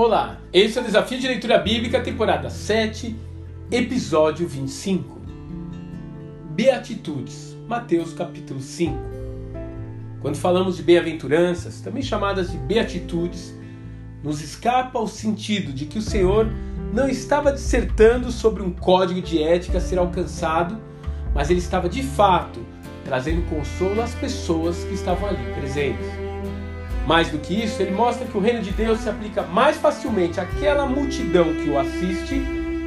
Olá, esse é o Desafio de Leitura Bíblica, temporada 7, episódio 25. Beatitudes, Mateus capítulo 5. Quando falamos de bem-aventuranças, também chamadas de beatitudes, nos escapa o sentido de que o Senhor não estava dissertando sobre um código de ética a ser alcançado, mas ele estava de fato trazendo consolo às pessoas que estavam ali presentes. Mais do que isso, ele mostra que o reino de Deus se aplica mais facilmente àquela multidão que o assiste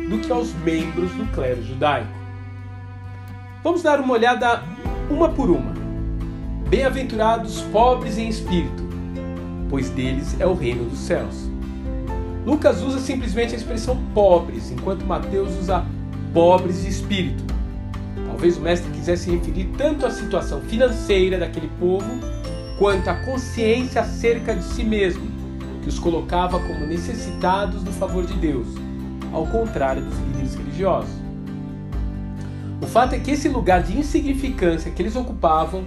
do que aos membros do clero judaico. Vamos dar uma olhada uma por uma. Bem-aventurados pobres em espírito, pois deles é o reino dos céus. Lucas usa simplesmente a expressão pobres, enquanto Mateus usa pobres de espírito. Talvez o mestre quisesse referir tanto à situação financeira daquele povo quanto à consciência acerca de si mesmo, que os colocava como necessitados do favor de Deus, ao contrário dos líderes religiosos. O fato é que esse lugar de insignificância que eles ocupavam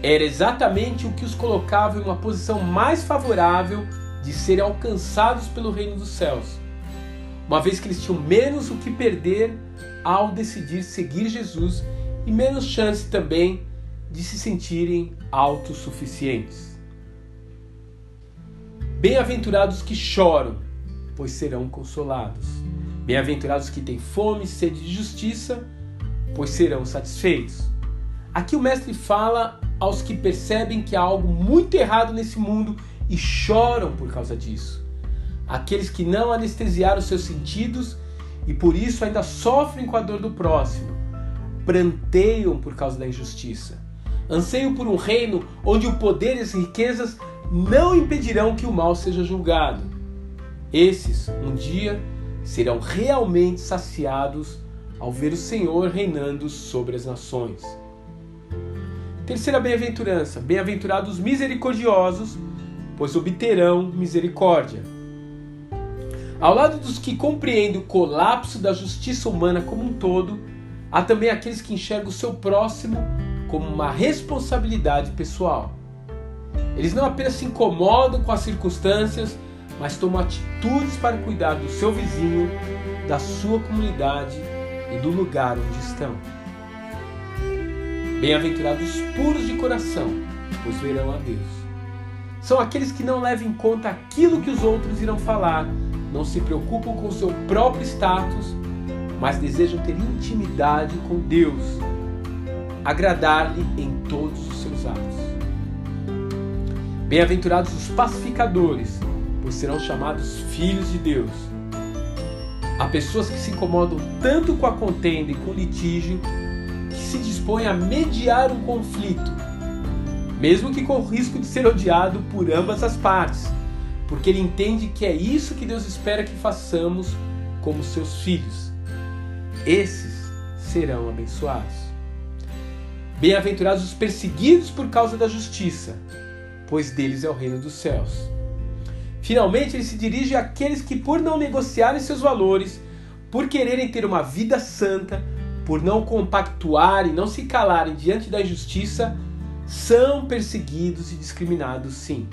era exatamente o que os colocava em uma posição mais favorável de serem alcançados pelo reino dos céus, uma vez que eles tinham menos o que perder ao decidir seguir Jesus e menos chance também de se sentirem autossuficientes. Bem-aventurados que choram, pois serão consolados. Bem-aventurados que têm fome e sede de justiça, pois serão satisfeitos. Aqui o mestre fala aos que percebem que há algo muito errado nesse mundo e choram por causa disso. Aqueles que não anestesiaram seus sentidos e por isso ainda sofrem com a dor do próximo, pranteiam por causa da injustiça. Anseio por um reino onde o poder e as riquezas não impedirão que o mal seja julgado. Esses, um dia, serão realmente saciados ao ver o Senhor reinando sobre as nações. Terceira bem-aventurança: bem-aventurados misericordiosos, pois obterão misericórdia. Ao lado dos que compreendem o colapso da justiça humana como um todo, há também aqueles que enxergam o seu próximo como uma responsabilidade pessoal. Eles não apenas se incomodam com as circunstâncias, mas tomam atitudes para cuidar do seu vizinho, da sua comunidade e do lugar onde estão. Bem-aventurados puros de coração, pois verão a Deus. São aqueles que não levam em conta aquilo que os outros irão falar, não se preocupam com seu próprio status, mas desejam ter intimidade com Deus agradar-lhe em todos os seus atos. Bem-aventurados os pacificadores, pois serão chamados filhos de Deus. Há pessoas que se incomodam tanto com a contenda e com o litígio que se dispõem a mediar um conflito, mesmo que com o risco de ser odiado por ambas as partes, porque ele entende que é isso que Deus espera que façamos como seus filhos. Esses serão abençoados. Bem-aventurados os perseguidos por causa da justiça, pois deles é o reino dos céus. Finalmente, ele se dirige àqueles que, por não negociarem seus valores, por quererem ter uma vida santa, por não compactuarem, não se calarem diante da injustiça, são perseguidos e discriminados, sim.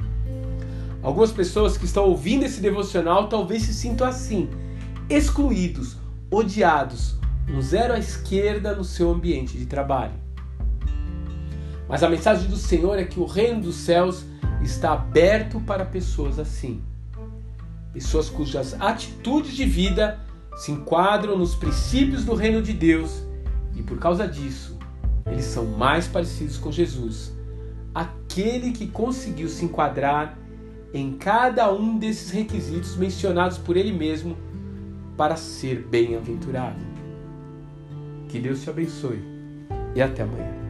Algumas pessoas que estão ouvindo esse devocional talvez se sintam assim, excluídos, odiados, um zero à esquerda no seu ambiente de trabalho. Mas a mensagem do Senhor é que o reino dos céus está aberto para pessoas assim. Pessoas cujas atitudes de vida se enquadram nos princípios do reino de Deus e por causa disso, eles são mais parecidos com Jesus, aquele que conseguiu se enquadrar em cada um desses requisitos mencionados por ele mesmo para ser bem-aventurado. Que Deus te abençoe e até amanhã.